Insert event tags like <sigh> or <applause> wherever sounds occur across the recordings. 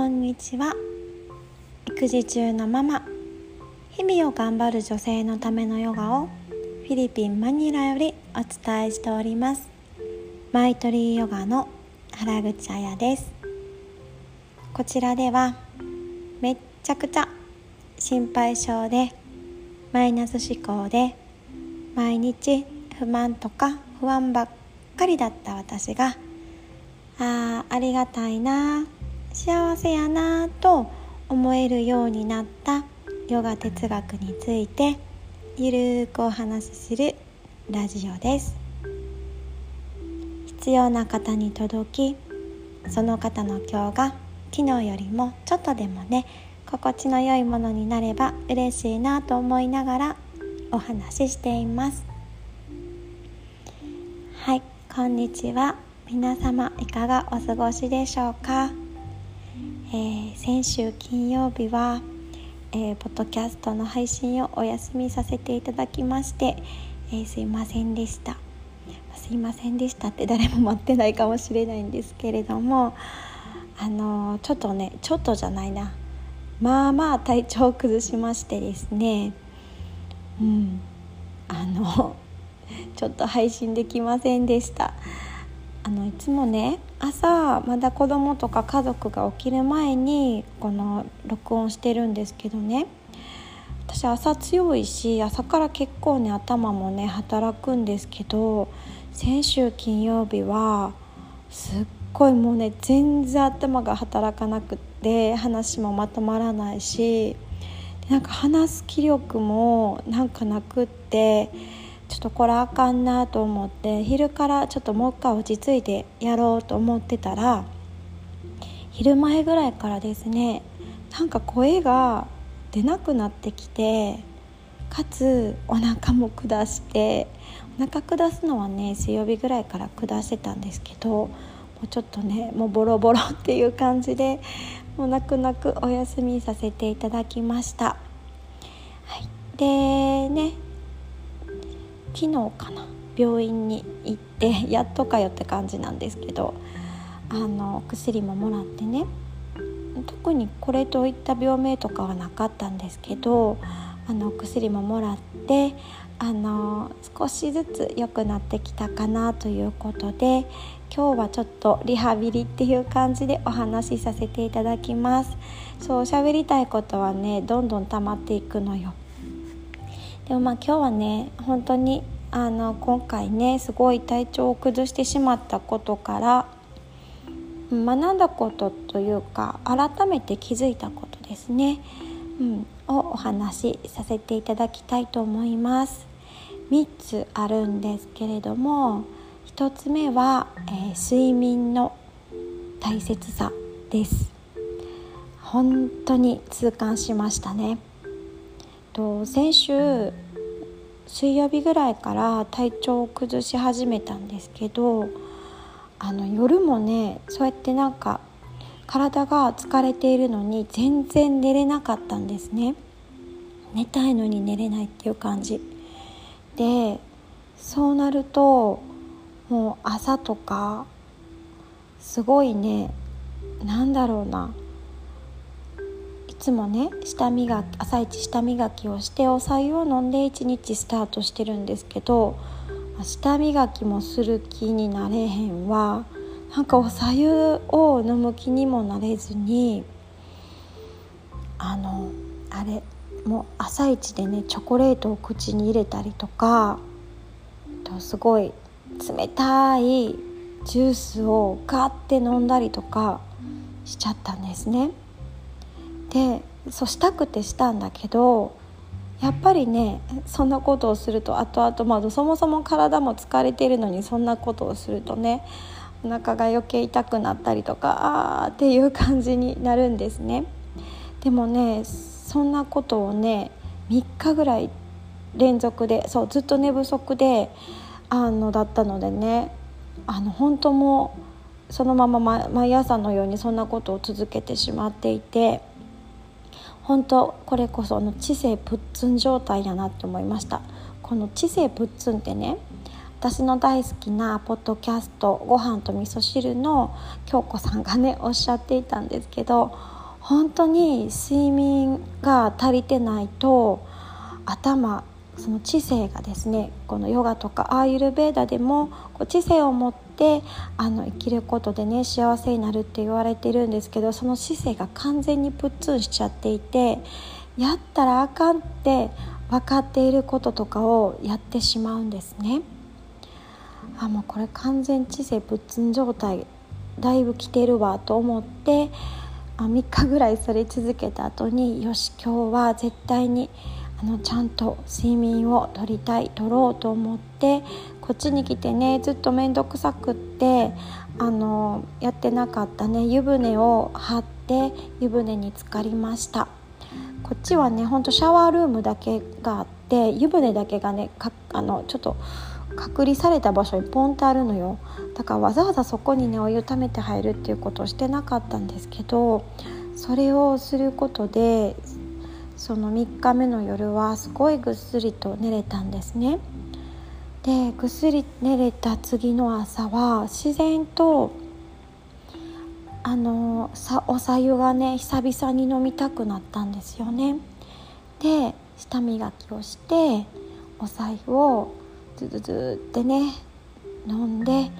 こんにちは。育児中のママ。日々を頑張る女性のためのヨガをフィリピン・マニラよりお伝えしております。マイトリーヨガの原口彩です。こちらではめっちゃくちゃ心配性でマイナス思考で毎日不満とか不安ばっかりだった私があありがたいな幸せやなと思えるようになったヨガ哲学についてゆるーくお話しするラジオです。必要な方に届きその方の今日が昨日よりもちょっとでもね心地の良いものになれば嬉しいなと思いながらお話ししています。はいこんにちは。皆様いかがお過ごしでしょうか、えー、先週金曜日は、えー、ポッドキャストの配信をお休みさせていただきまして、えー、すいませんでした。すいませんでしたって誰も待ってないかもしれないんですけれどもあのちょっとねちょっとじゃないな。まあまあ体調を崩しましてですね。うん。あのちょっと配信できませんでした。あのいつもね朝まだ子供とか家族が起きる前にこの録音してるんですけどね私朝強いし朝から結構ね頭もね働くんですけど先週金曜日はすっごいもうね全然頭が働かなくって話もまとまらないしなんか話す気力もなんかなくって。ちょっとこれあかんなと思って昼からちょっともう一回落ち着いてやろうと思ってたら昼前ぐらいからですねなんか声が出なくなってきてかつお腹も下してお腹下すのはね水曜日ぐらいから下してたんですけどもうちょっとねもうボロボロっていう感じでもう泣く泣くお休みさせていただきました。はい、でね昨日かな病院に行って <laughs> やっとかよって感じなんですけどあの薬ももらってね。特にこれといった病名とかはなかったんですけどあの薬ももらってあの少しずつ良くなってきたかなということで今日はちょっとリハビリっていう感じでお話しさせていただきます。そう喋りたいことはねどんどん溜まっていくのよ。でもまあ今日はね本当にあの今回ねすごい体調を崩してしまったことから学んだことというか改めて気づいたことですね、うん、をお話しさせていただきたいと思います。3つあるんですけれども1つ目は、えー、睡眠の大切さです。本当に痛感しましたね。と先週水曜日ぐらいから体調を崩し始めたんですけどあの夜もねそうやってなんか体が疲れているのに全然寝れなかったんですね。寝たいのに寝れないっていう感じ。でそうなるともう朝とかすごいねなんだろうなつもね下磨き朝一下磨きをしてお白湯を飲んで一日スタートしてるんですけど下磨きもする気になれへんわなんかお白湯を飲む気にもなれずにあのあれもう朝一でねチョコレートを口に入れたりとかとすごい冷たいジュースをガッて飲んだりとかしちゃったんですね。でそうしたくてしたんだけどやっぱりねそんなことをすると後々まあそもそも体も疲れてるのにそんなことをするとねお腹が余計痛くなったりとかあーっていう感じになるんですね。でもねそんなことをね3日ぐらい連続でそうずっと寝不足であのだったのでねあの本当もそのまま毎朝のようにそんなことを続けてしまっていて本当これこその知性プッツン状態だなって思いました。この知性プッツンってね私の大好きなポッドキャスト「ご飯と味噌汁」の京子さんがねおっしゃっていたんですけど本当に睡眠が足りてないと頭その知性がですねこのヨガとかアーユルベーダでもこう知性を持ってあの生きることでね幸せになるって言われてるんですけどその知性が完全にプッツンしちゃっていてやったらあかんって分かっていることとかをやってしまうんですね。あもうこれ完全知性プッツン状態だいぶ来てるわと思ってあ3日ぐらいそれ続けた後によし今日は絶対にあのちゃんと睡眠をとりたい取ろうと思ってこっちに来てねずっと面倒くさくってあのやってなかったね湯船を張って湯船に浸かりました。こっちはねほんとシャワールームだけがあって湯船だけがねあのちょっと隔離された場所にポンとあるのよ。だからわざわざそこにねお湯ためて入るっていうことをしてなかったんですけどそれをすることでその3日目の夜はすごいぐっすりと寝れたんですね。でぐっすり寝れた次の朝は自然とあのさおさゆがね久々に飲みたくなったんですよね。で舌磨きをしておさゆをズズズってね飲んで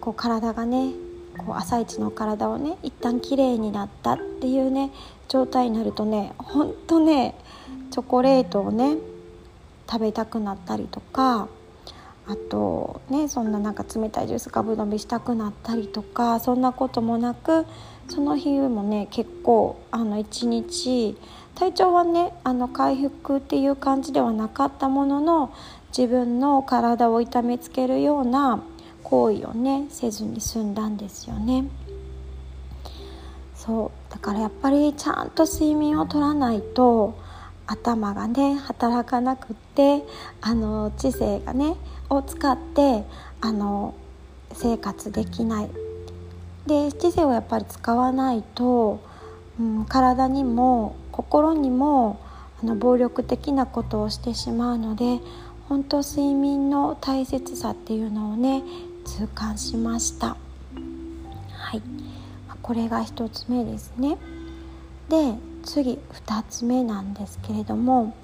こう体がねこう朝一の体をね一旦きれいになったっていうね状態になるとねほんとねチョコレートをね食べたくなったりとかあとねそんななんか冷たいジュースガブ飲みしたくなったりとかそんなこともなくその日もね結構あの一日体調はねあの回復っていう感じではなかったものの自分の体を痛めつけるような行為をねせずに済んだんですよね。そうだからやっぱりちゃんと睡眠をとらないと頭がね働かなくってあの知性がねを使ってあの生活できないで知性をやっぱり使わないと、うん、体にも心にもあの暴力的なことをしてしまうので本当睡眠の大切さっていうのをね痛感しました。はい。これが1つ目ですね。で次2つ目なんですけれども、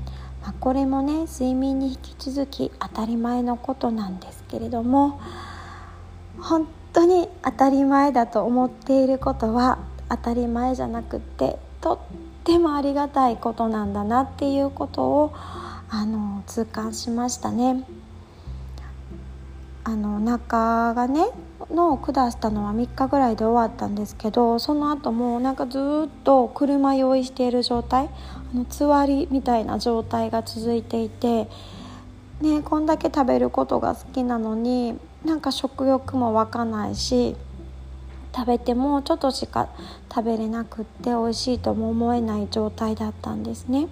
まこれもね睡眠に引き続き当たり前のことなんですけれども本当に当たり前だと思っていることは当たり前じゃなくってとってもありがたいことなんだなっていうことをあの痛感しましたね。あの中がねの下したのは3日ぐらいで終わったんですけどその後もなんかずっと車用意している状態あのつわりみたいな状態が続いていて、ね、こんだけ食べることが好きなのになんか食欲も湧かないし食べてもちょっとしか食べれなくって美味しいとも思えない状態だったんですね。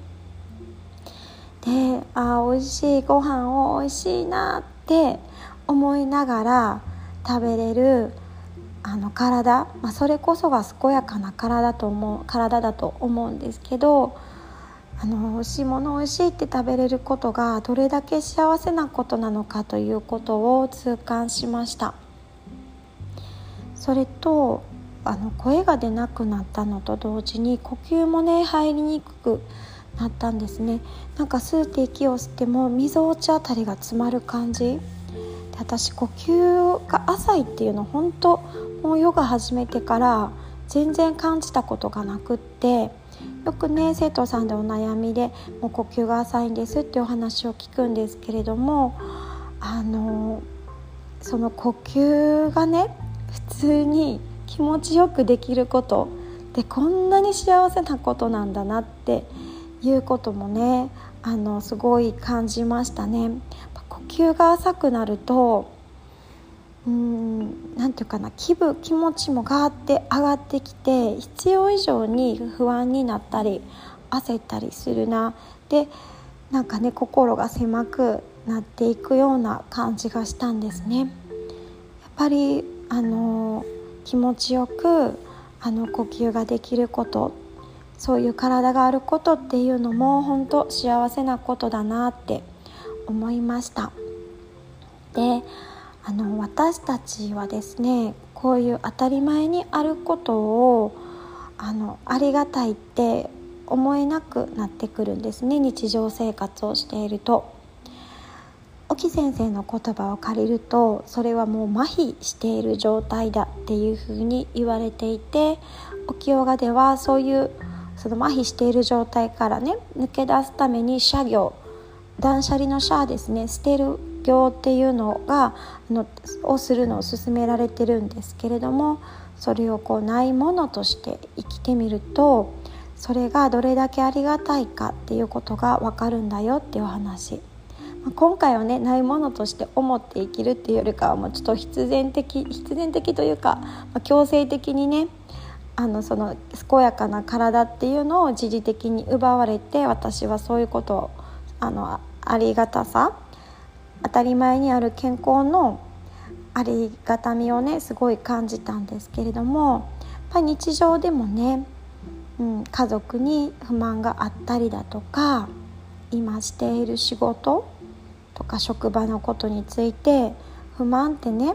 であ美味しいご飯を美味しいなって思いながら食べれるあの体、まあ、それこそが健やかな体と思う体だと思うんですけどあの美味しいもの美味しいって食べれることがどれだけ幸せなことなのかということを痛感しました。それとあの声が出なくなったのと同時に呼吸もね入りにくくなったんですね。なんか吸って息を吸ってもみぞおちあたりが詰まる感じ。で私呼吸が浅いっていうの本当もうヨガ始めてから全然感じたことがなくってよくね生徒さんでお悩みでもう呼吸が浅いんですっていうお話を聞くんですけれどもあのその呼吸がね普通に気持ちよくできることでこんなに幸せなことなんだなっていうこともねあのすごい感じましたね。呼吸が浅くなるとうんなんていうかな気分気持ちもガーって上がってきて必要以上に不安になったり焦ったりするなでなんかね心が狭くなっていくような感じがしたんですね。やっぱりあの気持ちよくあの呼吸ができることそういう体があることっていうのも本当幸せなことだなって思いましたであの私たちはですねこういう当たり前にあることをあのありがたいって思えなくなってくるんですね日常生活をしていると。沖先生の言葉を借りるとそれはもう麻痺している状態だっていうふうに言われていて沖ヨガではそういうその麻痺している状態からね抜け出すために社業断捨離の社ですね捨てる業っていうのがあのをするのを勧められてるんですけれどもそれをこうないものとして生きてみるとそれがどれだけありがたいかっていうことが分かるんだよっていうお話。今回はねないものとして思って生きるっていうよりかはもうちょっと必然的必然的というか、まあ、強制的にねあのその健やかな体っていうのを一時的に奪われて私はそういうことをあのありがたさ当たり前にある健康のありがたみをねすごい感じたんですけれどもやっぱ日常でもね、うん、家族に不満があったりだとか今している仕事とか職場のことについて不満ってね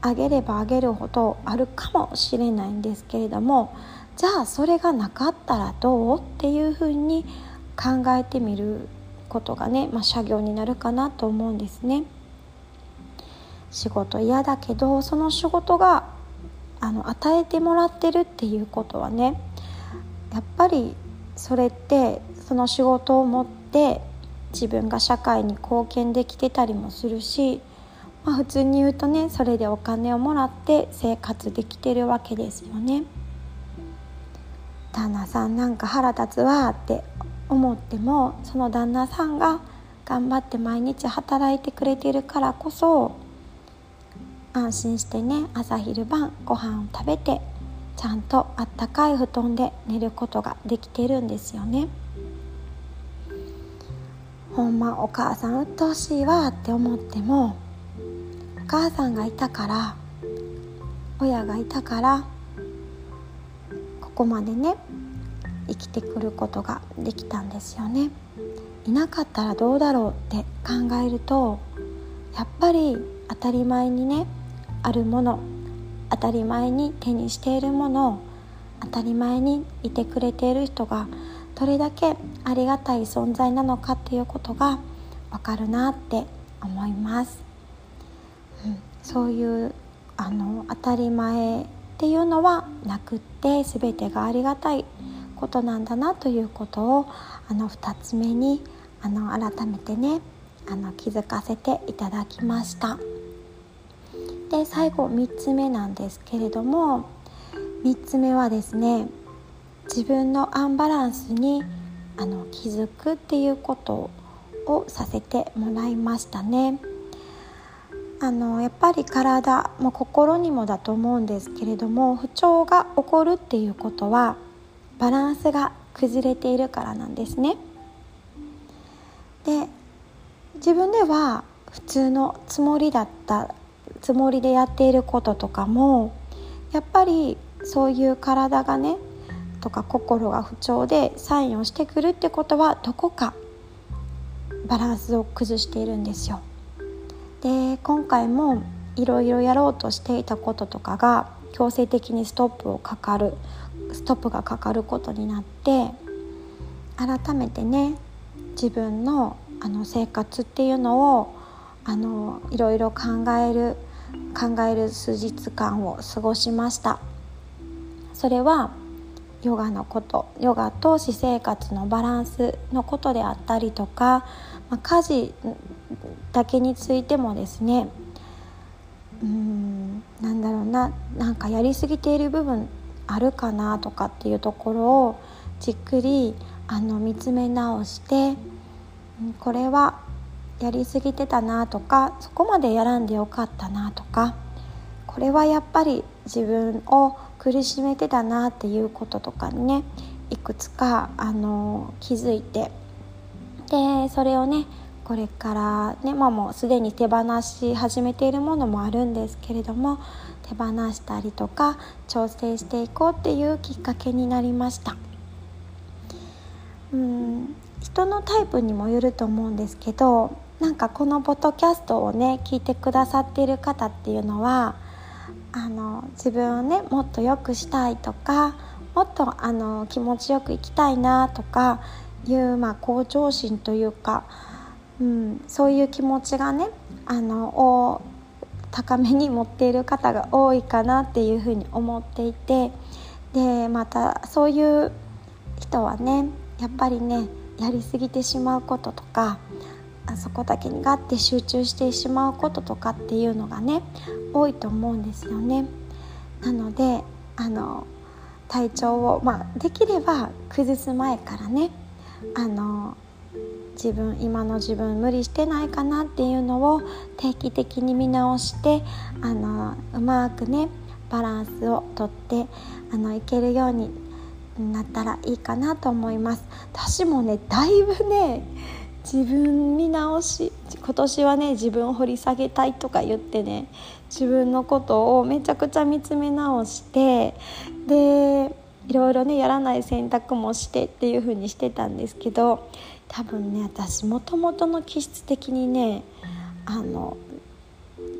あげればあげるほどあるかもしれないんですけれどもじゃあそれがなかったらどうっていうふうに考えてみることがね、まあ、作業になるかなと思うんですね。仕事嫌だけどその仕事があの与えてもらってるっていうことはねやっぱりそれってその仕事を持って自分が社会に貢献できてたりもするし、まあ、普通に言うとねそれでお金をもらって生活できてるわけですよね。旦那さんなんか腹立つわって思ってもその旦那さんが頑張って毎日働いてくれてるからこそ安心してね朝昼晩ご飯を食べてちゃんとあったかい布団で寝ることができてるんですよね。ほんまお母さん鬱陶しいわって思ってもお母さんがいたから親がいたからここまでね生きてくることができたんですよね。いなかったらどうだろうって考えるとやっぱり当たり前にねあるもの当たり前に手にしているものを当たり前にいてくれている人がどれだけありがたい存在なのかっていうことがわかるなって思います、うん、そういうあの当たり前っていうのはなくって全てがありがたいことなんだなということをあの2つ目にあの改めてねあの気づかせていただきましたで最後3つ目なんですけれども3つ目はですね自分のアンバランスにあの気づくっていうことをさせてもらいましたね。あのやっぱり体も心にもだと思うんですけれども不調が起こるっていうことはバランスが崩れているからなんですね。で自分では普通のつもりだったつもりでやっていることとかもやっぱりそういう体がねとか心が不調でサインをしてくるってことはどこかバランスを崩しているんですよ。で今回もいろいろやろうとしていたこととかが強制的にストップをかかるストップがかかることになって改めてね自分のあの生活っていうのをあのいろいろ考える考える数日間を過ごしました。それはヨガのことヨガと私生活のバランスのことであったりとか、まあ、家事だけについてもですねうんなんだろうななんかやりすぎている部分あるかなとかっていうところをじっくりあの見つめ直してこれはやりすぎてたなとかそこまでやらんでよかったなとかこれはやっぱり自分を苦しめてたなっていうこととかにねいくつかあの気づいてでそれをねこれからね、まあ、もうすでに手放し始めているものもあるんですけれども手放したりとか調整していこうっていうきっかけになりました。うん人のタイプにもよると思うんですけどなんかこのポッドキャストをね聞いてくださっている方っていうのはあの自分をねもっと良くしたいとかもっとあの気持ちよく生きたいなとかいう、まあ、向上心というか、うん、そういう気持ちがねあの高めに持っている方が多いかなっていうふうに思っていてでまたそういう人はねやっぱりねやりすぎてしまうこととかあそこだけにガッて集中してしまうこととかっていうのがね多いと思うんですよね。なのであの体調を、まあ、できれば崩す前からねあの自分今の自分無理してないかなっていうのを定期的に見直してあのうまくねバランスをとってあのいけるようになったらいいかなと思います。私もねだいぶね自分見直し今年はね自分を掘り下げたいとか言ってね自分のことをめちゃくちゃ見つめ直してでいろいろねやらない選択もしてっていう風にしてたんですけど多分ね私もともとの気質的にねあの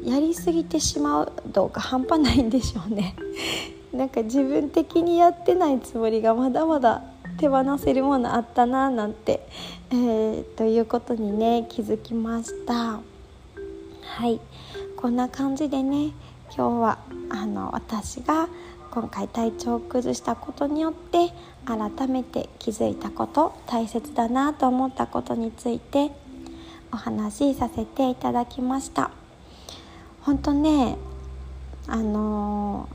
やりすぎてしまう度が半端ないんでしょうね。<laughs> なんか自分的にやってないつもりがまだまだ手放せるものあったななんて、えー、ということにね気づきました。はい。こんな感じでね今日はあの私が今回体調を崩したことによって改めて気づいたこと大切だなと思ったことについてお話しさせていただきました本当ねあの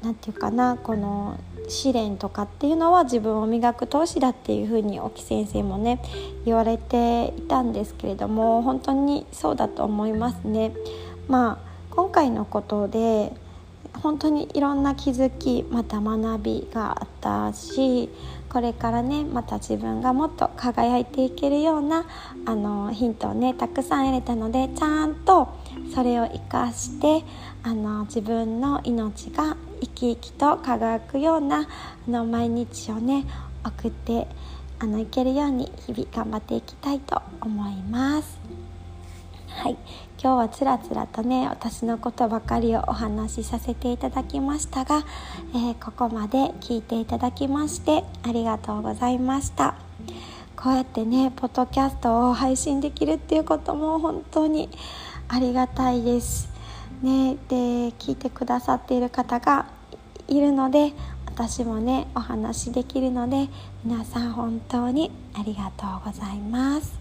何て言うかなこの試練とかっていうのは自分を磨く投資だっていうふうに沖先生もね言われていたんですけれども本当にそうだと思いますね。まあ今回のことで本当にいろんな気づきまた学びがあったしこれからねまた自分がもっと輝いていけるようなあのヒントをねたくさん得れたのでちゃんとそれを生かしてあの自分の命が生き生きと輝くようなあの毎日をね送ってあのいけるように日々頑張っていきたいと思います。はい。今日はつらつらとね私のことばかりをお話しさせていただきましたが、えー、ここまで聞いていただきましてありがとうございました。こうやってねポッドキャストを配信できるっていうことも本当にありがたいです。ねで聞いてくださっている方がいるので私もねお話できるので皆さん本当にありがとうございます。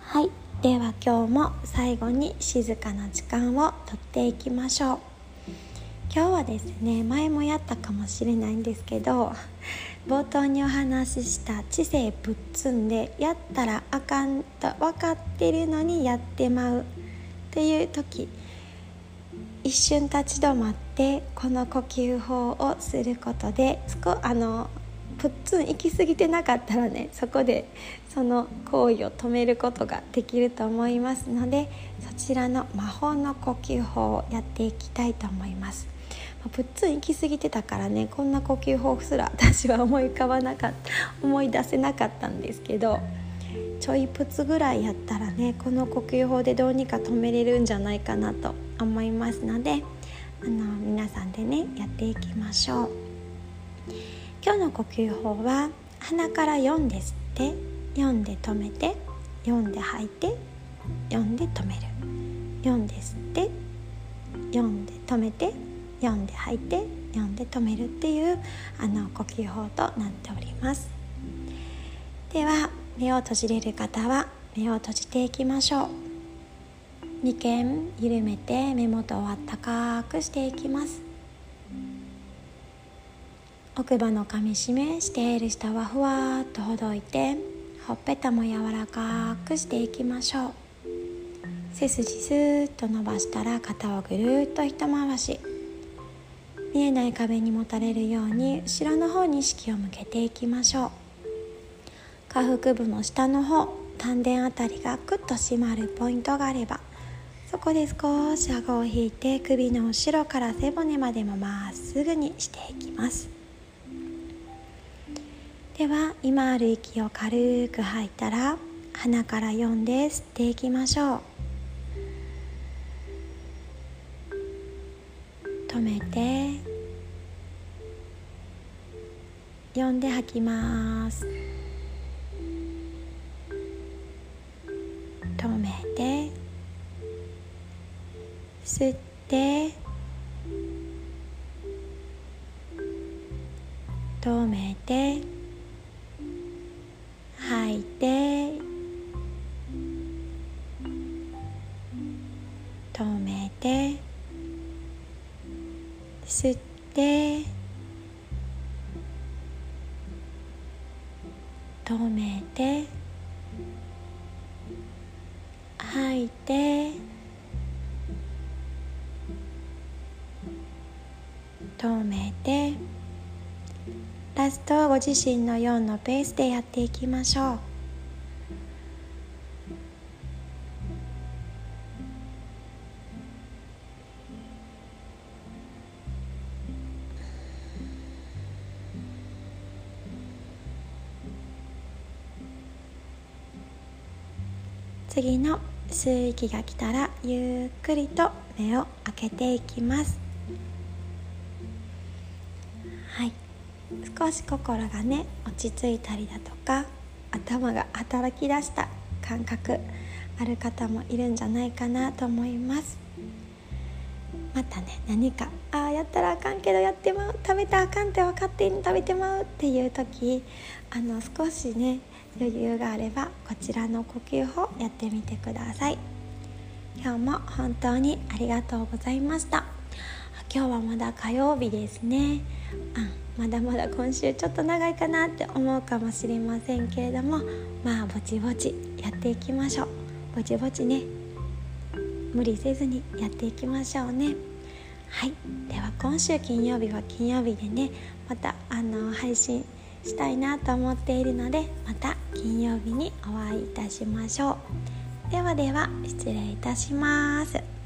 はい。では今日も最後に静かな時間をとっていきましょう。今日はですね前もやったかもしれないんですけど冒頭にお話しした知性ぶっつんでやったらあかんと分かってるのにやってまうっていう時一瞬立ち止まってこの呼吸法をすることで少あのプッツン行き過ぎてなかったらねそこでその行為を止めることができると思いますのでそちらの魔法の呼吸法をやっていきたいと思います。プッツン行き過ぎてたからねこんな呼吸法すら <laughs> 私は思い浮かばなかった思い出せなかったんですけどちょいプツぐらいやったらねこの呼吸法でどうにか止めれるんじゃないかなと思いますのであの皆さんでねやっていきましょう。今日の呼吸法は鼻から4で吸って4で止めて4で吐いて4で止める。4で吸って4で止めて4で吐いて4で止めるっていうあの呼吸法となっております。では目を閉じれる方は目を閉じていきましょう。眉間緩めて目元をあったかくしていきます。奥歯のかみしめしている下はふわっとほどいてほっぺたも柔らかくしていきましょう。背筋スーッと伸ばしたら肩をぐるっと一回し。見えない壁にもたれるように後ろの方に意識を向けていきましょう。下腹部の下の方丹田あたりがクッと締まるポイントがあればそこで少し顎を引いて首の後ろから背骨までもまっすぐにしていきます。では今ある息を軽く吐いたら鼻から読んで吸っていきましょう。止めて読んで吐きます。止めて吸って止めて吐いて止めて吸って止めて吐いて止めてラストご自身の4のペースでやっていきましょう。次の吸う息が来たらゆっくりと目を開けていきますはい少し心がね落ち着いたりだとか頭が働き出した感覚ある方もいるんじゃないかなと思います。またね何かああやったらあかんけどやってまう食べたらあかんって分かって食べてまうっていう時あの少しね余裕があればこちらの呼吸法やってみてください。今日も本当にありがとうございました。今日はまだ火曜日ですね。あまだまだ今週ちょっと長いかなって思うかもしれませんけれどもまあぼちぼちやっていきましょう。ぼちぼちね。無理せずにやっていきましょうね。はい。では今週金曜日は金曜日でねまたあの配信したいなと思っているのでまた金曜日にお会いいたしましょう。ではでは失礼いたします。